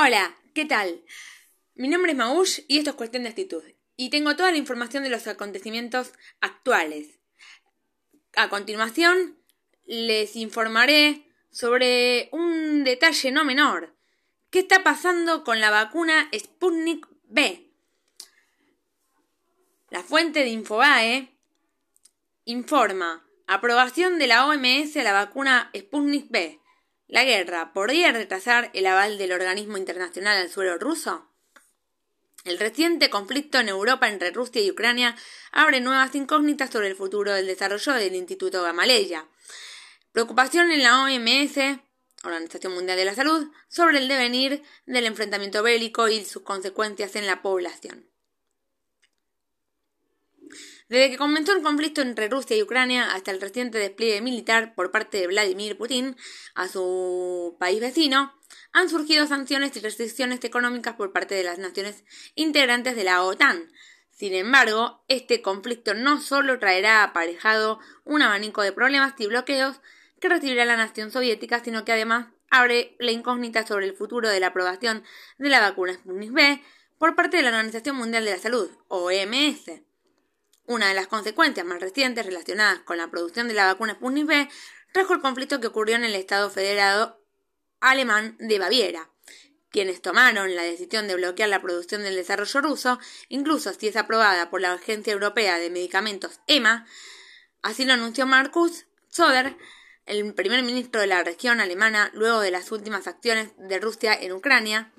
Hola, ¿qué tal? Mi nombre es Maush y esto es Cuestión de Actitud. Y tengo toda la información de los acontecimientos actuales. A continuación, les informaré sobre un detalle no menor. ¿Qué está pasando con la vacuna Sputnik B? La fuente de Infobae informa aprobación de la OMS a la vacuna Sputnik B. ¿La guerra podría retrasar el aval del organismo internacional al suelo ruso? El reciente conflicto en Europa entre Rusia y Ucrania abre nuevas incógnitas sobre el futuro del desarrollo del Instituto Gamaleya. Preocupación en la OMS, Organización Mundial de la Salud, sobre el devenir del enfrentamiento bélico y sus consecuencias en la población. Desde que comenzó el conflicto entre Rusia y Ucrania hasta el reciente despliegue militar por parte de Vladimir Putin a su país vecino, han surgido sanciones y restricciones económicas por parte de las naciones integrantes de la OTAN. Sin embargo, este conflicto no solo traerá aparejado un abanico de problemas y bloqueos que recibirá la nación soviética, sino que además abre la incógnita sobre el futuro de la aprobación de la vacuna Sputnik V por parte de la Organización Mundial de la Salud, OMS. Una de las consecuencias más recientes relacionadas con la producción de la vacuna Sputnik V trajo el conflicto que ocurrió en el Estado Federado Alemán de Baviera, quienes tomaron la decisión de bloquear la producción del desarrollo ruso, incluso si es aprobada por la Agencia Europea de Medicamentos EMA, así lo anunció Markus Söder, el primer ministro de la región alemana, luego de las últimas acciones de Rusia en Ucrania.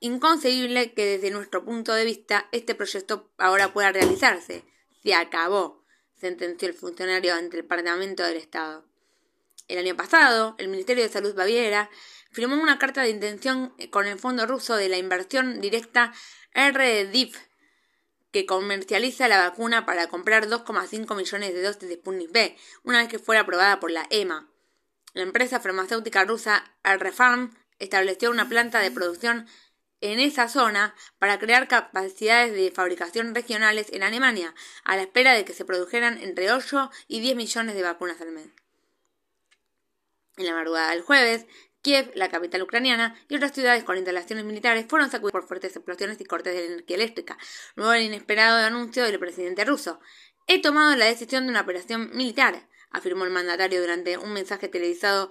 Inconcebible que desde nuestro punto de vista este proyecto ahora pueda realizarse. Se acabó, sentenció el funcionario ante el Parlamento del Estado. El año pasado, el Ministerio de Salud Baviera firmó una carta de intención con el Fondo Ruso de la Inversión Directa RDIF, que comercializa la vacuna para comprar 2,5 millones de dosis de Sputnik V, una vez que fuera aprobada por la EMA. La empresa farmacéutica rusa Alrefarm estableció una planta de producción en esa zona para crear capacidades de fabricación regionales en Alemania, a la espera de que se produjeran entre 8 y 10 millones de vacunas al mes. En la madrugada del jueves, Kiev, la capital ucraniana, y otras ciudades con instalaciones militares fueron sacudidas por fuertes explosiones y cortes de energía eléctrica, luego del inesperado anuncio del presidente ruso. He tomado la decisión de una operación militar, afirmó el mandatario durante un mensaje televisado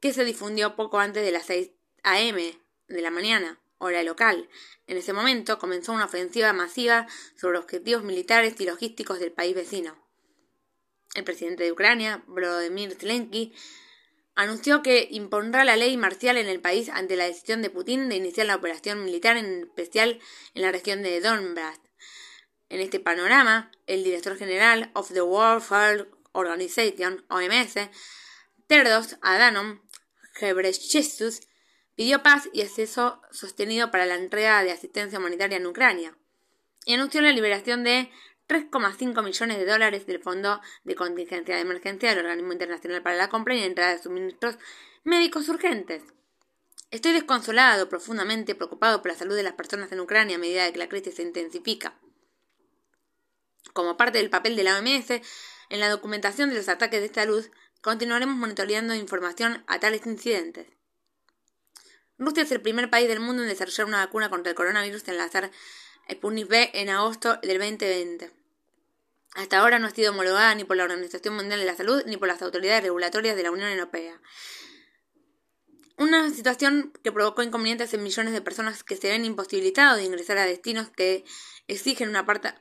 que se difundió poco antes de las 6 a.m. de la mañana hora local. En ese momento comenzó una ofensiva masiva sobre objetivos militares y logísticos del país vecino. El presidente de Ucrania, Volodymyr Zelensky, anunció que impondrá la ley marcial en el país ante la decisión de Putin de iniciar la operación militar, en especial en la región de Donbass. En este panorama, el director general of the World Health Organization, OMS, Tedros Adhanom Ghebreyesus, pidió paz y acceso sostenido para la entrega de asistencia humanitaria en Ucrania y anunció la liberación de 3,5 millones de dólares del Fondo de Contingencia de Emergencia del Organismo Internacional para la Compra y Entrada de Suministros Médicos Urgentes. Estoy desconsolado, profundamente preocupado por la salud de las personas en Ucrania a medida que la crisis se intensifica. Como parte del papel de la OMS, en la documentación de los ataques de salud, continuaremos monitoreando información a tales incidentes. Rusia es el primer país del mundo en desarrollar una vacuna contra el coronavirus en lanzar Sputnik V en agosto del 2020. Hasta ahora no ha sido homologada ni por la Organización Mundial de la Salud ni por las autoridades regulatorias de la Unión Europea. Una situación que provocó inconvenientes en millones de personas que se ven imposibilitados de ingresar a destinos que exigen una parte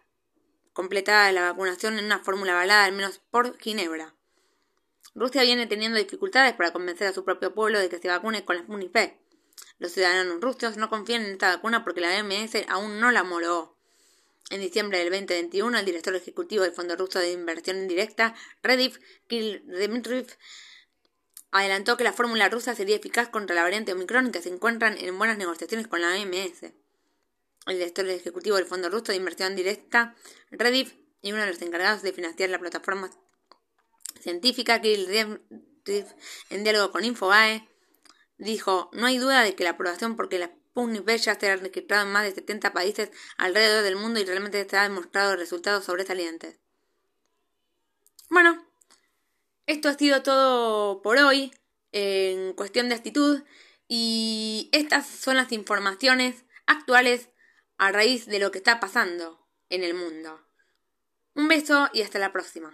completada de la vacunación en una fórmula avalada al menos por Ginebra. Rusia viene teniendo dificultades para convencer a su propio pueblo de que se vacune con la Sputnik. Los ciudadanos rusos no confían en esta vacuna porque la OMS aún no la homologó. En diciembre del 2021, el director ejecutivo del Fondo Ruso de Inversión Indirecta, Redif Kirill Dmitriev, adelantó que la fórmula rusa sería eficaz contra la variante Omicron que se encuentran en buenas negociaciones con la OMS. El director ejecutivo del Fondo Ruso de Inversión Directa, Redif, y uno de los encargados de financiar la plataforma científica, Kirill en diálogo con Infobae, dijo, no hay duda de que la aprobación porque la Sputnik V ya será registrado en más de 70 países alrededor del mundo y realmente se ha demostrado resultados sobresalientes. Bueno, esto ha sido todo por hoy en cuestión de actitud Y estas son las informaciones actuales a raíz de lo que está pasando en el mundo. Un beso y hasta la próxima.